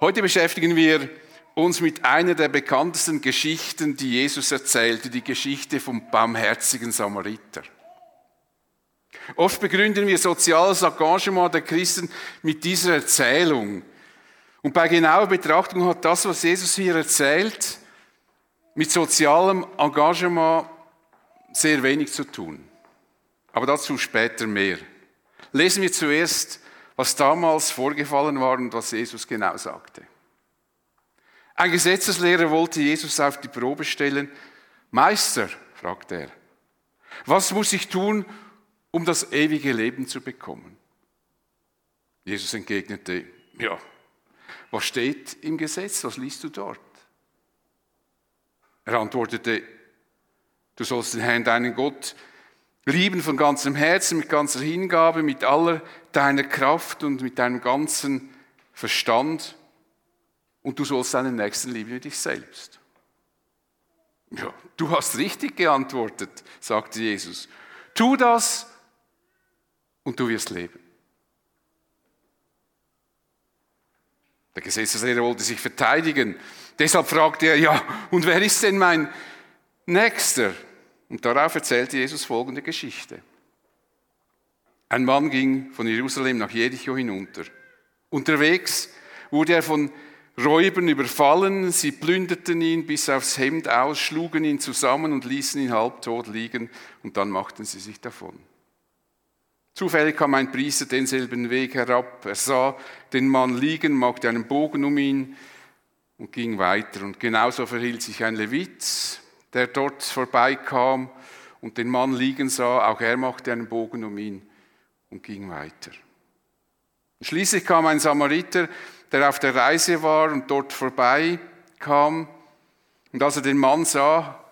Heute beschäftigen wir uns mit einer der bekanntesten Geschichten, die Jesus erzählte, die Geschichte vom barmherzigen Samariter. Oft begründen wir soziales Engagement der Christen mit dieser Erzählung. Und bei genauer Betrachtung hat das, was Jesus hier erzählt, mit sozialem Engagement sehr wenig zu tun. Aber dazu später mehr. Lesen wir zuerst was damals vorgefallen war und was Jesus genau sagte. Ein Gesetzeslehrer wollte Jesus auf die Probe stellen. Meister, fragte er, was muss ich tun, um das ewige Leben zu bekommen? Jesus entgegnete, ja, was steht im Gesetz? Was liest du dort? Er antwortete, du sollst den Herrn, deinen Gott, lieben von ganzem Herzen, mit ganzer Hingabe, mit aller deiner Kraft und mit deinem ganzen Verstand. Und du sollst deinen Nächsten lieben wie dich selbst. Ja, du hast richtig geantwortet, sagte Jesus. Tu das und du wirst leben. Der Gesetzeslehrer wollte sich verteidigen. Deshalb fragte er, ja, und wer ist denn mein Nächster? Und darauf erzählte Jesus folgende Geschichte. Ein Mann ging von Jerusalem nach Jericho hinunter. Unterwegs wurde er von Räubern überfallen, sie plünderten ihn bis aufs Hemd aus, schlugen ihn zusammen und ließen ihn halbtot liegen und dann machten sie sich davon. Zufällig kam ein Priester denselben Weg herab, er sah den Mann liegen, machte einen Bogen um ihn und ging weiter. Und genauso verhielt sich ein Levit, der dort vorbeikam und den Mann liegen sah, auch er machte einen Bogen um ihn und ging weiter. Schließlich kam ein Samariter, der auf der Reise war und dort vorbeikam. Und als er den Mann sah,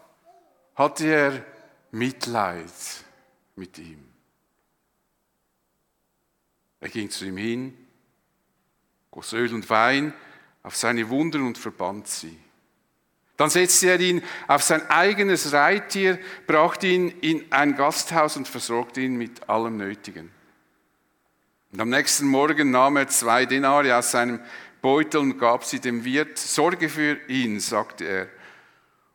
hatte er Mitleid mit ihm. Er ging zu ihm hin, goss Öl und Wein auf seine Wunden und verband sie. Dann setzte er ihn auf sein eigenes Reittier, brachte ihn in ein Gasthaus und versorgte ihn mit allem Nötigen. Und am nächsten Morgen nahm er zwei Denare aus seinem Beutel und gab sie dem Wirt. Sorge für ihn, sagte er.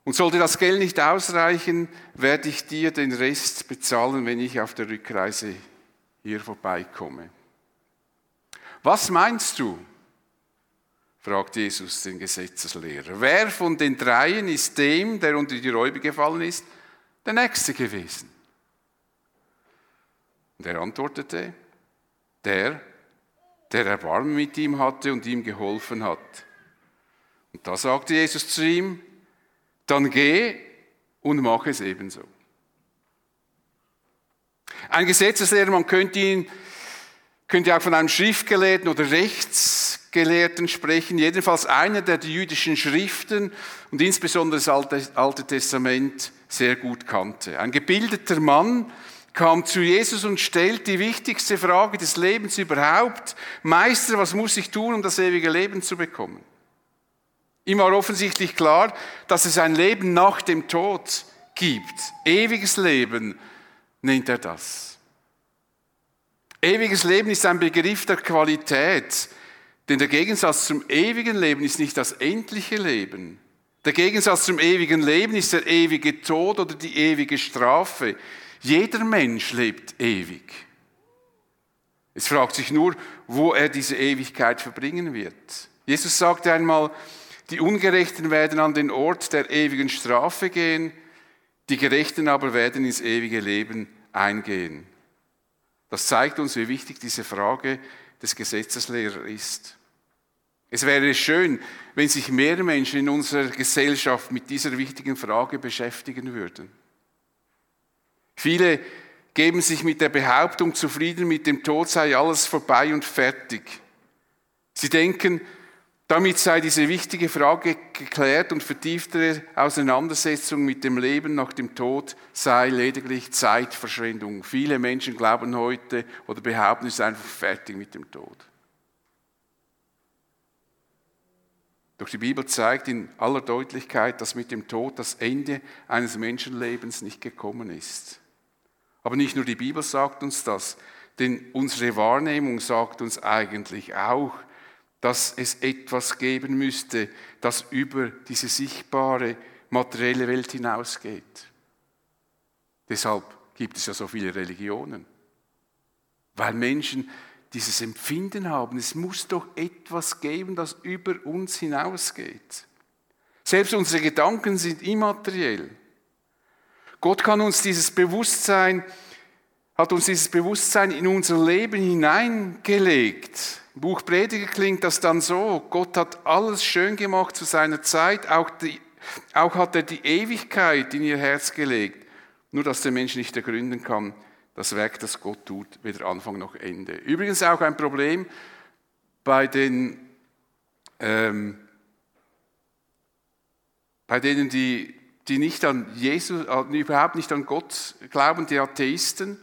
Und sollte das Geld nicht ausreichen, werde ich dir den Rest bezahlen, wenn ich auf der Rückreise hier vorbeikomme. Was meinst du? Fragt Jesus den Gesetzeslehrer. Wer von den dreien ist dem, der unter die Räuber gefallen ist, der Nächste gewesen? Und er antwortete, der, der Erbarmen mit ihm hatte und ihm geholfen hat. Und da sagte Jesus zu ihm, dann geh und mach es ebenso. Ein Gesetzeslehrer, man könnte ihn könnte auch von einem Schriftgelehrten oder Rechtsgelehrten sprechen, jedenfalls einer, der die jüdischen Schriften und insbesondere das Alte, Alte Testament sehr gut kannte. Ein gebildeter Mann kam zu Jesus und stellt die wichtigste Frage des Lebens überhaupt. Meister, was muss ich tun, um das ewige Leben zu bekommen? Ihm war offensichtlich klar, dass es ein Leben nach dem Tod gibt. Ewiges Leben nennt er das. Ewiges Leben ist ein Begriff der Qualität, denn der Gegensatz zum ewigen Leben ist nicht das endliche Leben. Der Gegensatz zum ewigen Leben ist der ewige Tod oder die ewige Strafe. Jeder Mensch lebt ewig. Es fragt sich nur, wo er diese Ewigkeit verbringen wird. Jesus sagte einmal, die Ungerechten werden an den Ort der ewigen Strafe gehen, die Gerechten aber werden ins ewige Leben eingehen. Das zeigt uns, wie wichtig diese Frage des Gesetzeslehrers ist. Es wäre schön, wenn sich mehr Menschen in unserer Gesellschaft mit dieser wichtigen Frage beschäftigen würden. Viele geben sich mit der Behauptung zufrieden, mit dem Tod sei alles vorbei und fertig. Sie denken, damit sei diese wichtige Frage geklärt und vertieftere Auseinandersetzung mit dem Leben nach dem Tod sei lediglich Zeitverschwendung. Viele Menschen glauben heute oder behaupten, es ist einfach fertig mit dem Tod. Doch die Bibel zeigt in aller Deutlichkeit, dass mit dem Tod das Ende eines Menschenlebens nicht gekommen ist. Aber nicht nur die Bibel sagt uns das, denn unsere Wahrnehmung sagt uns eigentlich auch, dass es etwas geben müsste, das über diese sichtbare materielle Welt hinausgeht. Deshalb gibt es ja so viele Religionen, weil Menschen dieses Empfinden haben, es muss doch etwas geben, das über uns hinausgeht. Selbst unsere Gedanken sind immateriell. Gott kann uns dieses Bewusstsein, hat uns dieses Bewusstsein in unser Leben hineingelegt. Buch Prediger klingt das dann so, Gott hat alles schön gemacht zu seiner Zeit, auch, die, auch hat er die Ewigkeit in ihr Herz gelegt, nur dass der Mensch nicht ergründen kann, das Werk, das Gott tut, weder Anfang noch Ende. Übrigens auch ein Problem bei den, ähm, bei denen, die, die nicht an Jesus, überhaupt nicht an Gott glauben, die Atheisten.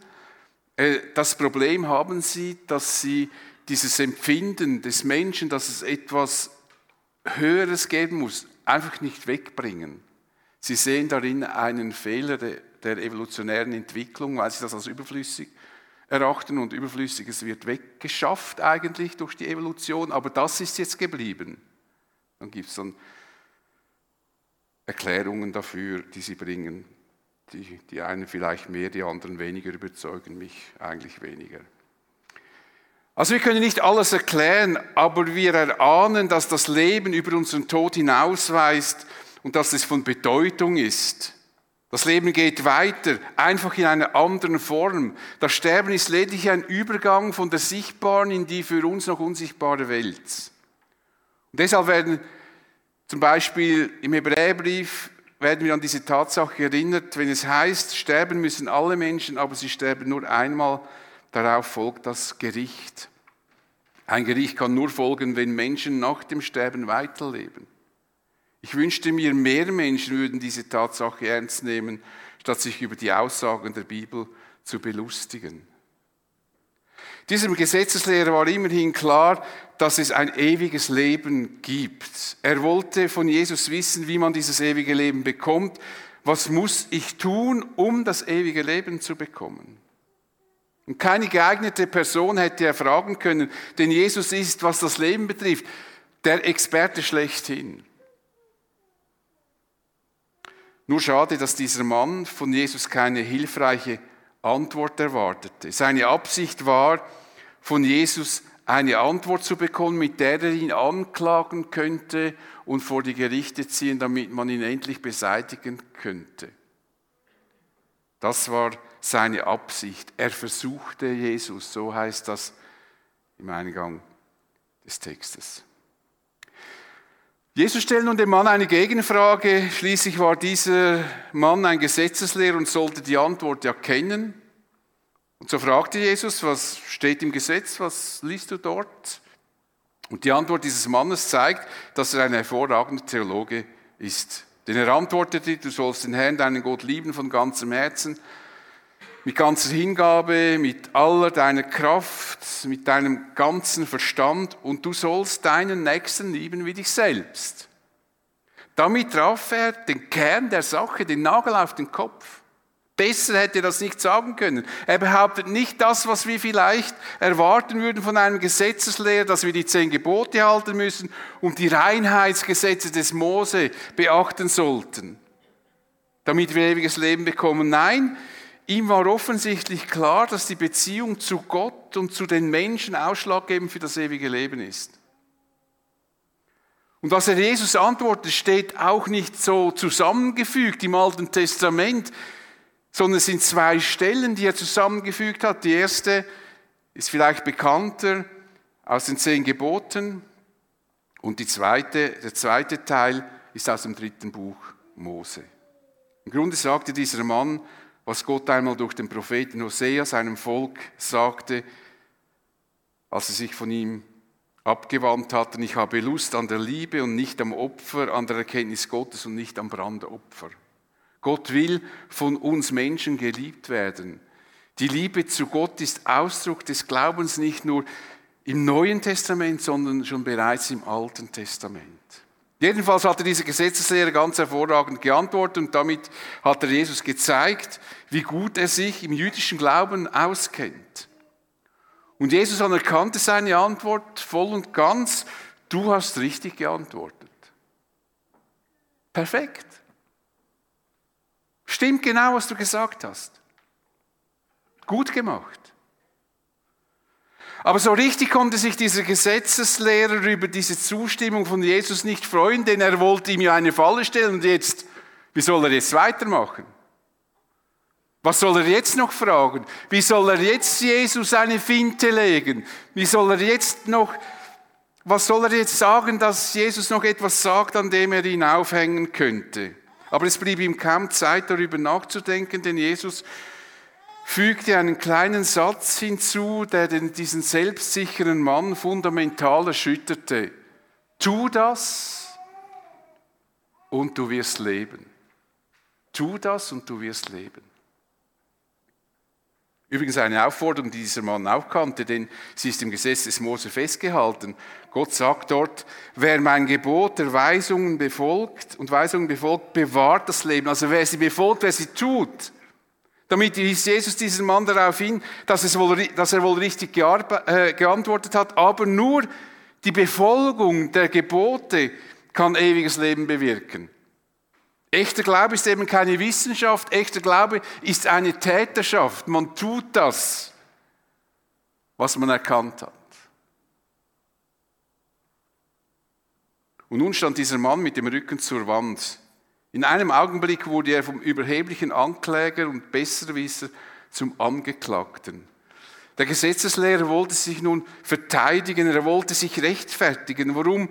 Äh, das Problem haben sie, dass sie dieses Empfinden des Menschen, dass es etwas Höheres geben muss, einfach nicht wegbringen. Sie sehen darin einen Fehler der, evolutionären Entwicklung, weil sie das als überflüssig erachten und Überflüssiges wird weggeschafft eigentlich durch die Evolution, aber das ist jetzt geblieben. Dann gibt es dann Erklärungen dafür, die sie bringen. Die, die einen vielleicht mehr, die anderen weniger überzeugen mich eigentlich weniger. Also wir können nicht alles erklären, aber wir erahnen, dass das Leben über unseren Tod hinausweist und dass es von Bedeutung ist. Das Leben geht weiter, einfach in einer anderen Form. Das Sterben ist lediglich ein Übergang von der sichtbaren in die für uns noch unsichtbare Welt. Und deshalb werden zum Beispiel im Hebräerbrief werden wir an diese Tatsache erinnert, wenn es heißt, sterben müssen alle Menschen, aber sie sterben nur einmal, darauf folgt das Gericht. Ein Gericht kann nur folgen, wenn Menschen nach dem Sterben weiterleben. Ich wünschte mir, mehr Menschen würden diese Tatsache ernst nehmen, statt sich über die Aussagen der Bibel zu belustigen. Diesem Gesetzeslehrer war immerhin klar, dass es ein ewiges Leben gibt. Er wollte von Jesus wissen, wie man dieses ewige Leben bekommt. Was muss ich tun, um das ewige Leben zu bekommen? Und keine geeignete Person hätte er fragen können, denn Jesus ist, was das Leben betrifft, der Experte schlechthin. Nur schade, dass dieser Mann von Jesus keine hilfreiche Antwort erwartete. Seine Absicht war, von Jesus eine Antwort zu bekommen, mit der er ihn anklagen könnte und vor die Gerichte ziehen, damit man ihn endlich beseitigen könnte. Das war seine Absicht. Er versuchte Jesus, so heißt das im Eingang des Textes. Jesus stellt nun dem Mann eine Gegenfrage. Schließlich war dieser Mann ein Gesetzeslehrer und sollte die Antwort ja kennen. Und so fragte Jesus, was steht im Gesetz, was liest du dort? Und die Antwort dieses Mannes zeigt, dass er ein hervorragender Theologe ist. Denn er antwortete, du sollst den Herrn, deinen Gott lieben von ganzem Herzen, mit ganzer Hingabe, mit aller deiner Kraft, mit deinem ganzen Verstand und du sollst deinen Nächsten lieben wie dich selbst. Damit traf er den Kern der Sache, den Nagel auf den Kopf. Besser hätte er das nicht sagen können. Er behauptet nicht das, was wir vielleicht erwarten würden von einem Gesetzeslehrer, dass wir die zehn Gebote halten müssen und die Reinheitsgesetze des Mose beachten sollten, damit wir ewiges Leben bekommen. Nein, Ihm war offensichtlich klar, dass die Beziehung zu Gott und zu den Menschen ausschlaggebend für das ewige Leben ist. Und was er Jesus antwortet, steht auch nicht so zusammengefügt im Alten Testament, sondern es sind zwei Stellen, die er zusammengefügt hat. Die erste ist vielleicht bekannter aus den zehn Geboten und die zweite, der zweite Teil ist aus dem dritten Buch Mose. Im Grunde sagte dieser Mann, was Gott einmal durch den Propheten Hosea seinem Volk sagte, als sie sich von ihm abgewandt hatten, ich habe Lust an der Liebe und nicht am Opfer, an der Erkenntnis Gottes und nicht am Brandopfer. Gott will von uns Menschen geliebt werden. Die Liebe zu Gott ist Ausdruck des Glaubens nicht nur im Neuen Testament, sondern schon bereits im Alten Testament. Jedenfalls hatte dieser Gesetzeslehrer ganz hervorragend geantwortet und damit hat er Jesus gezeigt, wie gut er sich im jüdischen Glauben auskennt. Und Jesus anerkannte seine Antwort voll und ganz. du hast richtig geantwortet. Perfekt. Stimmt genau, was du gesagt hast. Gut gemacht. Aber so richtig konnte sich dieser Gesetzeslehrer über diese Zustimmung von Jesus nicht freuen, denn er wollte ihm ja eine Falle stellen und jetzt, wie soll er jetzt weitermachen? Was soll er jetzt noch fragen? Wie soll er jetzt Jesus eine Finte legen? Wie soll er jetzt noch, was soll er jetzt sagen, dass Jesus noch etwas sagt, an dem er ihn aufhängen könnte? Aber es blieb ihm kaum Zeit, darüber nachzudenken, denn Jesus fügte einen kleinen Satz hinzu, der diesen selbstsicheren Mann fundamental erschütterte. Tu das und du wirst leben. Tu das und du wirst leben. Übrigens eine Aufforderung, die dieser Mann auch kannte, denn sie ist im Gesetz des Mose festgehalten. Gott sagt dort, wer mein Gebot der Weisungen befolgt und Weisungen befolgt, bewahrt das Leben. Also wer sie befolgt, wer sie tut, damit wies Jesus diesen Mann darauf hin, dass, es wohl, dass er wohl richtig äh, geantwortet hat, aber nur die Befolgung der Gebote kann ewiges Leben bewirken. Echter Glaube ist eben keine Wissenschaft, echter Glaube ist eine Täterschaft. Man tut das, was man erkannt hat. Und nun stand dieser Mann mit dem Rücken zur Wand. In einem Augenblick wurde er vom überheblichen Ankläger und Besserwisser zum Angeklagten. Der Gesetzeslehrer wollte sich nun verteidigen, er wollte sich rechtfertigen, warum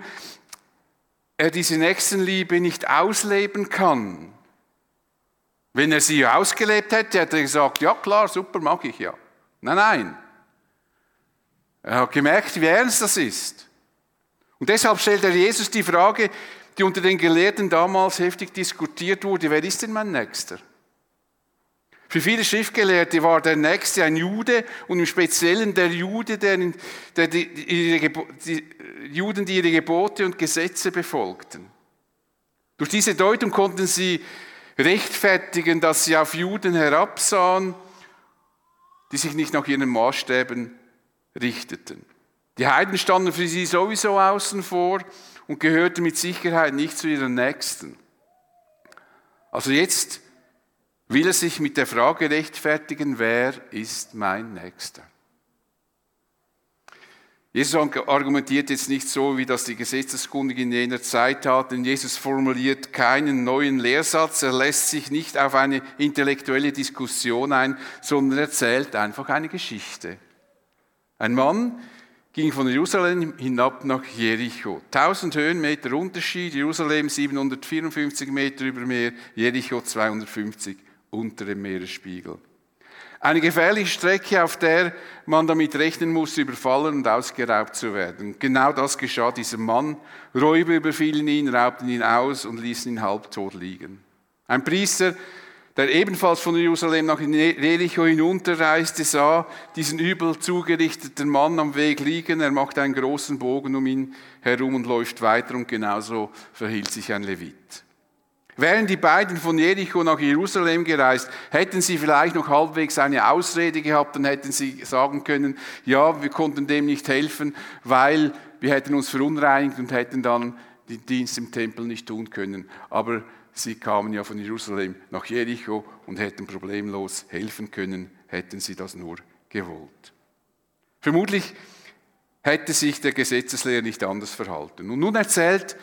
er diese Nächstenliebe nicht ausleben kann. Wenn er sie ausgelebt hätte, hätte er gesagt, ja klar, super, mag ich ja. Nein, nein. Er hat gemerkt, wie ernst das ist. Und deshalb stellt er Jesus die Frage, die unter den Gelehrten damals heftig diskutiert wurde, wer ist denn mein Nächster? Für viele Schriftgelehrte war der Nächste ein Jude und im Speziellen der Jude, der, der die, ihre, die Juden, die ihre Gebote und Gesetze befolgten. Durch diese Deutung konnten sie rechtfertigen, dass sie auf Juden herabsahen, die sich nicht nach ihren Maßstäben richteten. Die Heiden standen für sie sowieso außen vor und gehörte mit Sicherheit nicht zu ihren Nächsten. Also jetzt will er sich mit der Frage rechtfertigen, wer ist mein Nächster? Jesus argumentiert jetzt nicht so, wie das die Gesetzeskundigen in jener Zeit taten. Jesus formuliert keinen neuen Lehrsatz, er lässt sich nicht auf eine intellektuelle Diskussion ein, sondern erzählt einfach eine Geschichte. Ein Mann, ging von Jerusalem hinab nach Jericho. 1000 Höhenmeter Unterschied, Jerusalem 754 Meter über Meer, Jericho 250 unter dem Meeresspiegel. Eine gefährliche Strecke, auf der man damit rechnen muss, überfallen und ausgeraubt zu werden. Genau das geschah diesem Mann. Räuber überfielen ihn, raubten ihn aus und ließen ihn halbtot liegen. Ein Priester der ebenfalls von Jerusalem nach Jericho hinunterreiste, sah diesen übel zugerichteten Mann am Weg liegen. Er macht einen großen Bogen um ihn herum und läuft weiter und genauso verhielt sich ein Levit. Wären die beiden von Jericho nach Jerusalem gereist, hätten sie vielleicht noch halbwegs eine Ausrede gehabt, dann hätten sie sagen können, ja, wir konnten dem nicht helfen, weil wir hätten uns verunreinigt und hätten dann den Dienst im Tempel nicht tun können. Aber Sie kamen ja von Jerusalem nach Jericho und hätten problemlos helfen können, hätten sie das nur gewollt. Vermutlich hätte sich der Gesetzeslehrer nicht anders verhalten. Und nun erzählt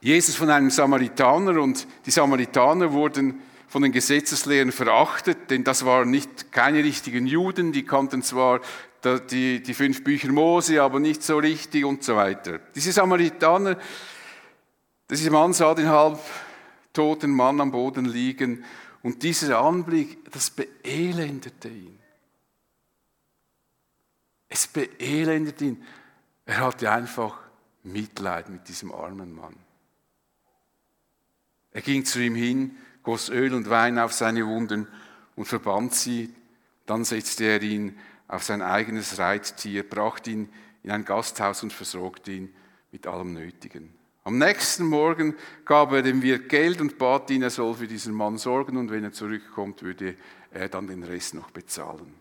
Jesus von einem Samaritaner und die Samaritaner wurden von den Gesetzeslehrern verachtet, denn das waren nicht keine richtigen Juden, die kannten zwar die, die fünf Bücher Mose, aber nicht so richtig und so weiter. Diese Samaritaner dieser Mann sah den halb toten Mann am Boden liegen und dieser Anblick, das beelendete ihn. Es beelendete ihn. Er hatte einfach Mitleid mit diesem armen Mann. Er ging zu ihm hin, goss Öl und Wein auf seine Wunden und verband sie. Dann setzte er ihn auf sein eigenes Reittier, brachte ihn in ein Gasthaus und versorgte ihn mit allem Nötigen. Am nächsten Morgen gab er dem Wirt Geld und bat ihn, er soll für diesen Mann sorgen und wenn er zurückkommt, würde er dann den Rest noch bezahlen.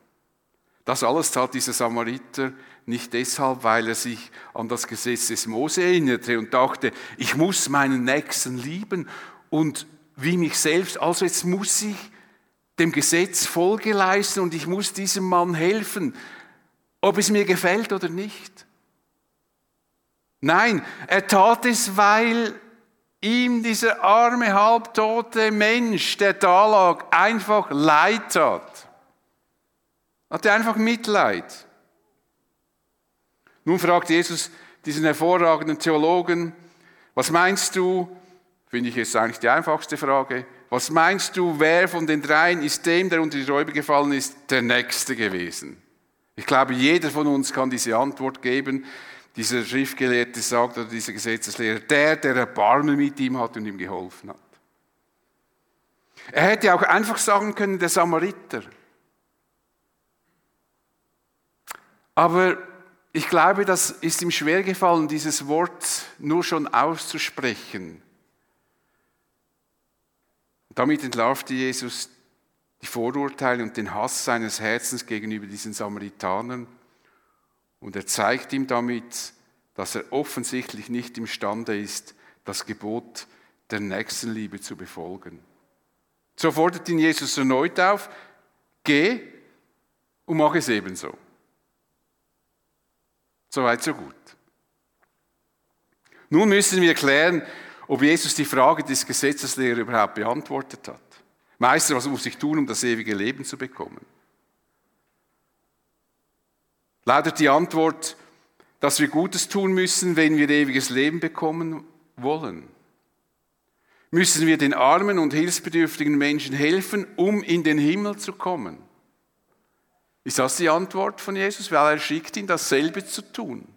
Das alles tat dieser Samariter nicht deshalb, weil er sich an das Gesetz des Mose erinnerte und dachte, ich muss meinen Nächsten lieben und wie mich selbst, also jetzt muss ich dem Gesetz Folge leisten und ich muss diesem Mann helfen, ob es mir gefällt oder nicht. Nein, er tat es, weil ihm dieser arme, halbtote Mensch, der da lag, einfach Leid tat. Hatte einfach Mitleid. Nun fragt Jesus diesen hervorragenden Theologen, was meinst du, finde ich jetzt eigentlich die einfachste Frage, was meinst du, wer von den dreien ist dem, der unter die Räuber gefallen ist, der Nächste gewesen? Ich glaube, jeder von uns kann diese Antwort geben. Dieser Schriftgelehrte sagt, oder dieser Gesetzeslehrer, der, der Erbarmen mit ihm hat und ihm geholfen hat. Er hätte auch einfach sagen können, der Samariter. Aber ich glaube, das ist ihm schwer gefallen, dieses Wort nur schon auszusprechen. Damit entlarvte Jesus die Vorurteile und den Hass seines Herzens gegenüber diesen Samaritanern und er zeigt ihm damit, dass er offensichtlich nicht imstande ist, das Gebot der Nächstenliebe zu befolgen. So fordert ihn Jesus erneut auf, geh und mach es ebenso. Soweit, so gut. Nun müssen wir klären, ob Jesus die Frage des Gesetzeslehrers überhaupt beantwortet hat. Meister, was muss ich tun, um das ewige Leben zu bekommen? Lautet die Antwort, dass wir Gutes tun müssen, wenn wir ewiges Leben bekommen wollen? Müssen wir den armen und hilfsbedürftigen Menschen helfen, um in den Himmel zu kommen? Ist das die Antwort von Jesus? Weil er schickt ihn, dasselbe zu tun.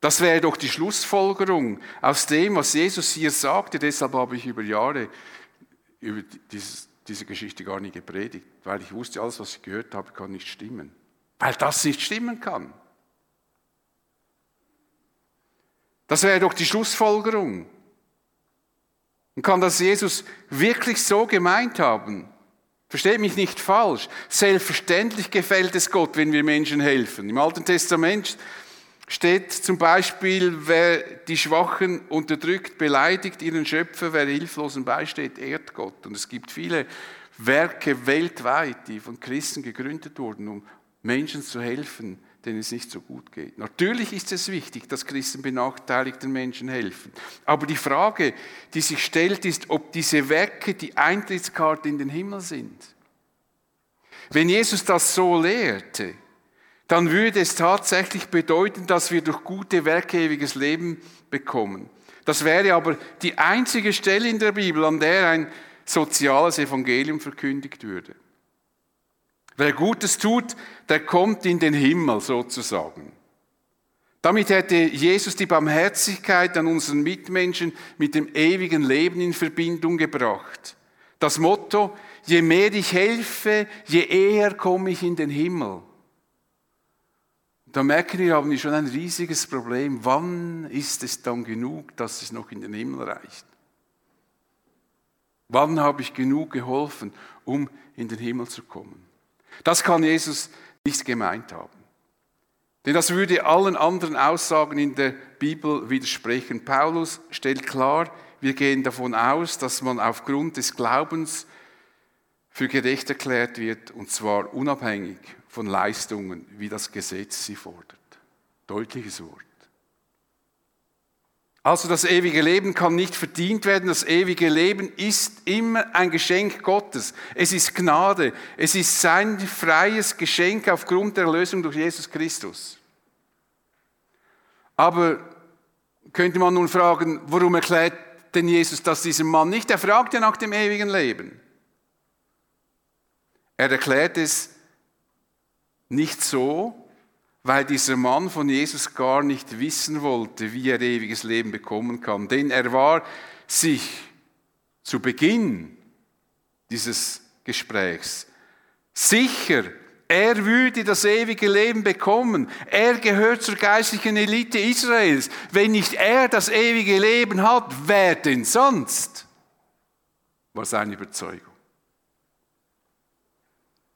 Das wäre doch die Schlussfolgerung aus dem, was Jesus hier sagte. Deshalb habe ich über Jahre über diese Geschichte gar nicht gepredigt, weil ich wusste, alles, was ich gehört habe, kann nicht stimmen. Weil das nicht stimmen kann. Das wäre doch die Schlussfolgerung. Und kann das Jesus wirklich so gemeint haben? Versteht mich nicht falsch. Selbstverständlich gefällt es Gott, wenn wir Menschen helfen. Im Alten Testament steht zum Beispiel, wer die Schwachen unterdrückt, beleidigt ihren Schöpfer, wer Hilflosen beisteht, ehrt Gott. Und es gibt viele Werke weltweit, die von Christen gegründet wurden, um Menschen zu helfen, denen es nicht so gut geht. Natürlich ist es wichtig, dass Christen benachteiligten Menschen helfen. Aber die Frage, die sich stellt, ist, ob diese Werke die Eintrittskarte in den Himmel sind. Wenn Jesus das so lehrte, dann würde es tatsächlich bedeuten, dass wir durch gute Werke ewiges Leben bekommen. Das wäre aber die einzige Stelle in der Bibel, an der ein soziales Evangelium verkündigt würde. Wer Gutes tut, der kommt in den Himmel sozusagen. Damit hätte Jesus die Barmherzigkeit an unseren Mitmenschen mit dem ewigen Leben in Verbindung gebracht. Das Motto, je mehr ich helfe, je eher komme ich in den Himmel. Da merken wir, haben wir schon ein riesiges Problem. Wann ist es dann genug, dass es noch in den Himmel reicht? Wann habe ich genug geholfen, um in den Himmel zu kommen? Das kann Jesus nicht gemeint haben. Denn das würde allen anderen Aussagen in der Bibel widersprechen. Paulus stellt klar, wir gehen davon aus, dass man aufgrund des Glaubens für gerecht erklärt wird, und zwar unabhängig von Leistungen, wie das Gesetz sie fordert. Deutliches Wort. Also das ewige Leben kann nicht verdient werden. Das ewige Leben ist immer ein Geschenk Gottes. Es ist Gnade. Es ist sein freies Geschenk aufgrund der Erlösung durch Jesus Christus. Aber könnte man nun fragen, warum erklärt denn Jesus das diesem Mann nicht? Er fragt ja nach dem ewigen Leben. Er erklärt es nicht so, weil dieser Mann von Jesus gar nicht wissen wollte, wie er ewiges Leben bekommen kann. Denn er war sich zu Beginn dieses Gesprächs sicher, er würde das ewige Leben bekommen. Er gehört zur geistlichen Elite Israels. Wenn nicht er das ewige Leben hat, wer denn sonst? War seine Überzeugung.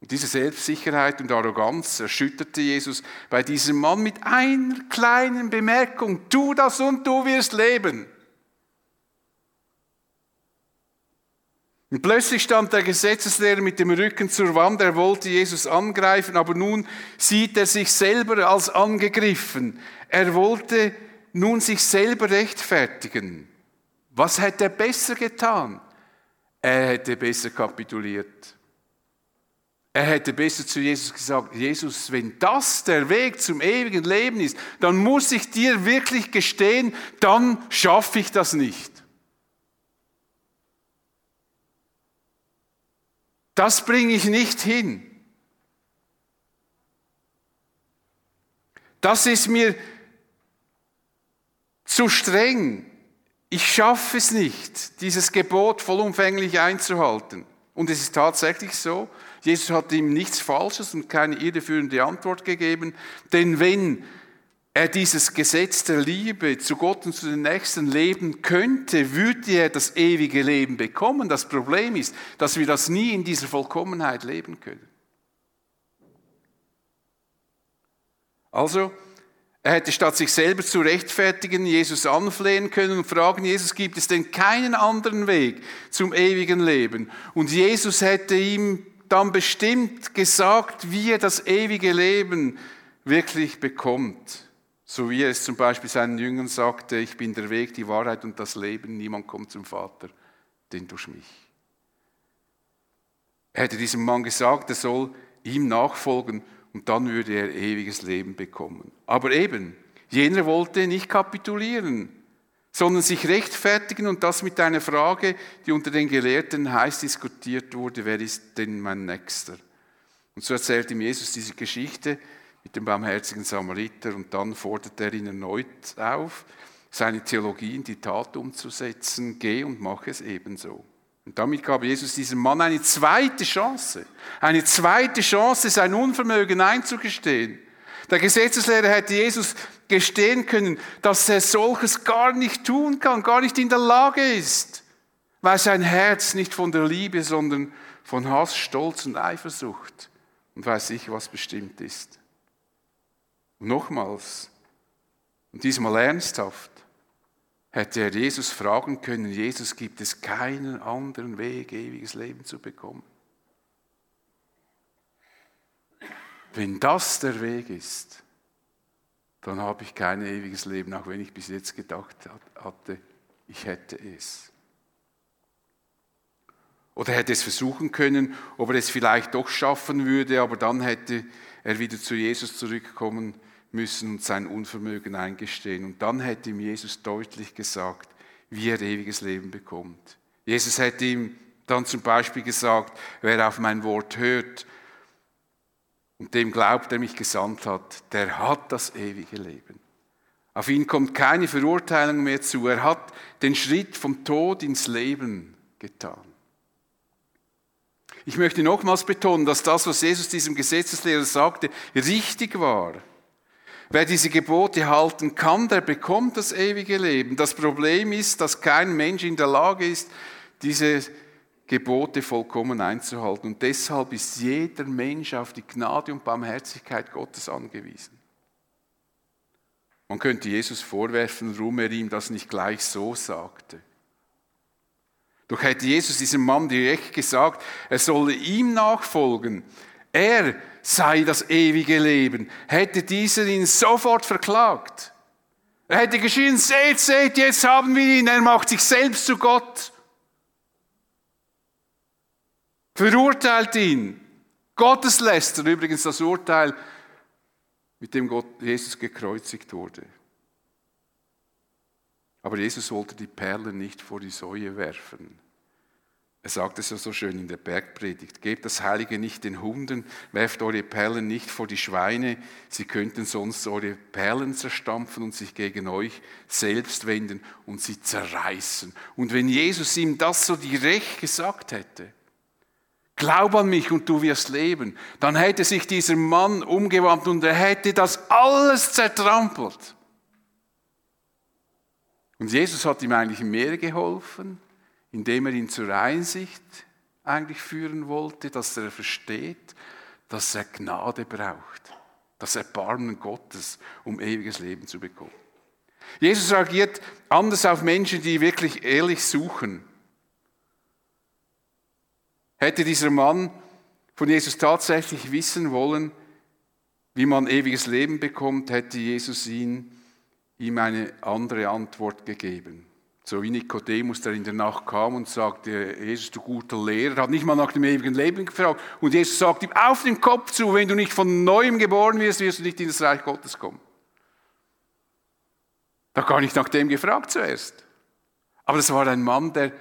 Und diese Selbstsicherheit und Arroganz erschütterte Jesus bei diesem Mann mit einer kleinen Bemerkung. Tu das und du wirst leben. Und plötzlich stand der Gesetzeslehrer mit dem Rücken zur Wand, er wollte Jesus angreifen, aber nun sieht er sich selber als angegriffen. Er wollte nun sich selber rechtfertigen. Was hätte er besser getan? Er hätte besser kapituliert. Er hätte besser zu Jesus gesagt, Jesus, wenn das der Weg zum ewigen Leben ist, dann muss ich dir wirklich gestehen, dann schaffe ich das nicht. Das bringe ich nicht hin. Das ist mir zu streng. Ich schaffe es nicht, dieses Gebot vollumfänglich einzuhalten. Und es ist tatsächlich so, Jesus hat ihm nichts Falsches und keine irreführende Antwort gegeben, denn wenn er dieses Gesetz der Liebe zu Gott und zu den Nächsten leben könnte, würde er das ewige Leben bekommen. Das Problem ist, dass wir das nie in dieser Vollkommenheit leben können. Also, er hätte statt sich selber zu rechtfertigen, Jesus anflehen können und fragen, Jesus, gibt es denn keinen anderen Weg zum ewigen Leben? Und Jesus hätte ihm dann bestimmt gesagt, wie er das ewige Leben wirklich bekommt. So wie er es zum Beispiel seinen Jüngern sagte, ich bin der Weg, die Wahrheit und das Leben, niemand kommt zum Vater, denn durch mich. Er hätte diesem Mann gesagt, er soll ihm nachfolgen und dann würde er ewiges Leben bekommen. Aber eben, jener wollte nicht kapitulieren, sondern sich rechtfertigen und das mit einer Frage, die unter den Gelehrten heiß diskutiert wurde, wer ist denn mein Nächster? Und so erzählt ihm Jesus diese Geschichte, mit dem barmherzigen Samariter und dann fordert er ihn erneut auf, seine Theologie in die Tat umzusetzen. Geh und mach es ebenso. Und damit gab Jesus diesem Mann eine zweite Chance, eine zweite Chance, sein Unvermögen einzugestehen. Der Gesetzeslehrer hätte Jesus gestehen können, dass er solches gar nicht tun kann, gar nicht in der Lage ist, weil sein Herz nicht von der Liebe, sondern von Hass, Stolz und Eifersucht und weiß ich was bestimmt ist. Und nochmals, und diesmal ernsthaft, hätte er Jesus fragen können, Jesus, gibt es keinen anderen Weg, ewiges Leben zu bekommen? Wenn das der Weg ist, dann habe ich kein ewiges Leben, auch wenn ich bis jetzt gedacht hatte, ich hätte es. Oder hätte es versuchen können, ob er es vielleicht doch schaffen würde, aber dann hätte er wieder zu Jesus zurückkommen müssen und sein Unvermögen eingestehen. Und dann hätte ihm Jesus deutlich gesagt, wie er ewiges Leben bekommt. Jesus hätte ihm dann zum Beispiel gesagt, wer auf mein Wort hört und dem glaubt, der mich gesandt hat, der hat das ewige Leben. Auf ihn kommt keine Verurteilung mehr zu. Er hat den Schritt vom Tod ins Leben getan. Ich möchte nochmals betonen, dass das, was Jesus diesem Gesetzeslehrer sagte, richtig war. Wer diese Gebote halten kann, der bekommt das ewige Leben. Das Problem ist, dass kein Mensch in der Lage ist, diese Gebote vollkommen einzuhalten. Und deshalb ist jeder Mensch auf die Gnade und Barmherzigkeit Gottes angewiesen. Man könnte Jesus vorwerfen, warum er ihm das nicht gleich so sagte. Doch hätte Jesus diesem Mann direkt gesagt, er solle ihm nachfolgen. Er sei das ewige Leben, hätte dieser ihn sofort verklagt. Er hätte geschrien, seht, seht, jetzt haben wir ihn, er macht sich selbst zu Gott. Verurteilt ihn. Gottesläster, übrigens das Urteil, mit dem Gott, Jesus gekreuzigt wurde. Aber Jesus wollte die Perlen nicht vor die Säue werfen. Er sagt es ja so schön in der Bergpredigt. Gebt das Heilige nicht den Hunden, werft eure Perlen nicht vor die Schweine, sie könnten sonst eure Perlen zerstampfen und sich gegen euch selbst wenden und sie zerreißen. Und wenn Jesus ihm das so direkt gesagt hätte, glaub an mich und du wirst leben, dann hätte sich dieser Mann umgewandt und er hätte das alles zertrampelt. Und Jesus hat ihm eigentlich mehr geholfen indem er ihn zur Einsicht eigentlich führen wollte, dass er versteht, dass er Gnade braucht, das Erbarmen Gottes, um ewiges Leben zu bekommen. Jesus reagiert anders auf Menschen, die wirklich ehrlich suchen. Hätte dieser Mann von Jesus tatsächlich wissen wollen, wie man ewiges Leben bekommt, hätte Jesus ihn, ihm eine andere Antwort gegeben. So wie Nikodemus, der in der Nacht kam und sagte, Jesus, du guter Lehrer, hat nicht mal nach dem ewigen Leben gefragt. Und Jesus sagt ihm auf den Kopf zu, wenn du nicht von neuem geboren wirst, wirst du nicht in das Reich Gottes kommen. Da gar nicht nach dem gefragt zuerst. Aber das war ein Mann, der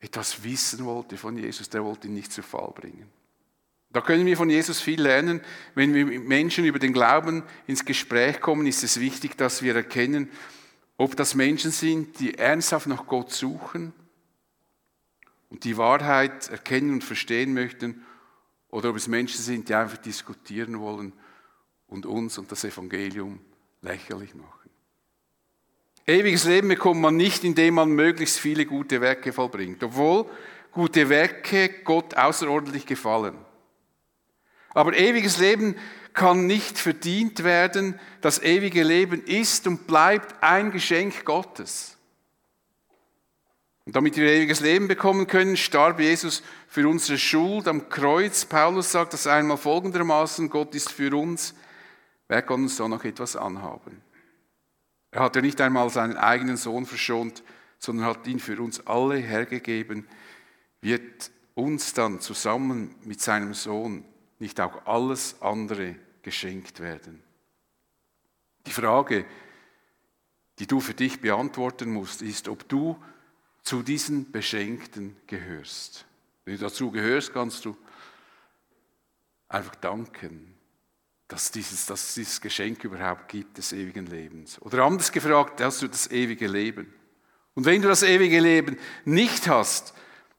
etwas wissen wollte von Jesus, der wollte ihn nicht zu Fall bringen. Da können wir von Jesus viel lernen. Wenn wir mit Menschen über den Glauben ins Gespräch kommen, ist es wichtig, dass wir erkennen, ob das Menschen sind, die ernsthaft nach Gott suchen und die Wahrheit erkennen und verstehen möchten, oder ob es Menschen sind, die einfach diskutieren wollen und uns und das Evangelium lächerlich machen. Ewiges Leben bekommt man nicht, indem man möglichst viele gute Werke vollbringt, obwohl gute Werke Gott außerordentlich gefallen. Aber ewiges Leben kann nicht verdient werden. Das ewige Leben ist und bleibt ein Geschenk Gottes. Und damit wir ewiges Leben bekommen können, starb Jesus für unsere Schuld am Kreuz. Paulus sagt das einmal folgendermaßen, Gott ist für uns, wer kann uns da noch etwas anhaben? Er hat ja nicht einmal seinen eigenen Sohn verschont, sondern hat ihn für uns alle hergegeben, wird uns dann zusammen mit seinem Sohn nicht auch alles andere geschenkt werden? Die Frage, die du für dich beantworten musst, ist, ob du zu diesen Beschenkten gehörst. Wenn du dazu gehörst, kannst du einfach danken, dass dieses, dass es dieses Geschenk überhaupt gibt des ewigen Lebens. Oder anders gefragt, hast du das ewige Leben? Und wenn du das ewige Leben nicht hast,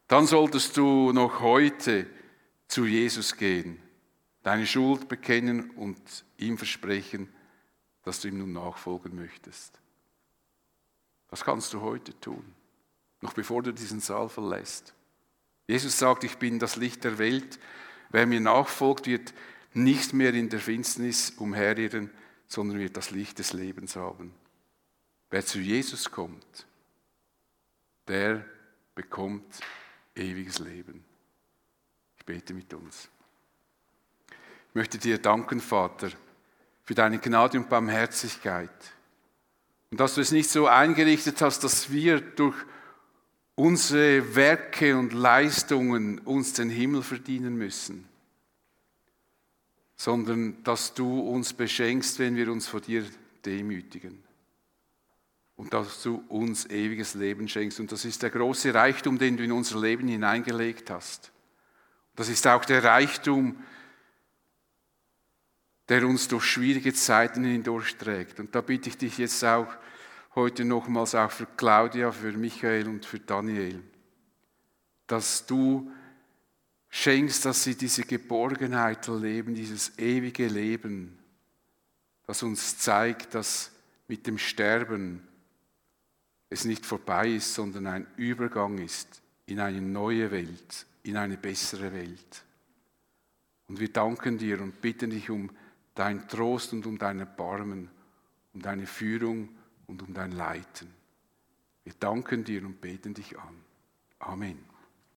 dann solltest du noch heute zu Jesus gehen deine Schuld bekennen und ihm versprechen, dass du ihm nun nachfolgen möchtest. Das kannst du heute tun, noch bevor du diesen Saal verlässt. Jesus sagt, ich bin das Licht der Welt. Wer mir nachfolgt, wird nicht mehr in der Finsternis umherirren, sondern wird das Licht des Lebens haben. Wer zu Jesus kommt, der bekommt ewiges Leben. Ich bete mit uns. Ich möchte dir danken, Vater, für deine Gnade und Barmherzigkeit. Und dass du es nicht so eingerichtet hast, dass wir durch unsere Werke und Leistungen uns den Himmel verdienen müssen, sondern dass du uns beschenkst, wenn wir uns vor dir demütigen. Und dass du uns ewiges Leben schenkst. Und das ist der große Reichtum, den du in unser Leben hineingelegt hast. Das ist auch der Reichtum, der uns durch schwierige Zeiten hindurchträgt. Und da bitte ich dich jetzt auch heute nochmals auch für Claudia, für Michael und für Daniel, dass du schenkst, dass sie diese Geborgenheit erleben, dieses ewige Leben, das uns zeigt, dass mit dem Sterben es nicht vorbei ist, sondern ein Übergang ist in eine neue Welt, in eine bessere Welt. Und wir danken dir und bitten dich um dein Trost und um dein Erbarmen, um deine Führung und um dein Leiten. Wir danken dir und beten dich an. Amen.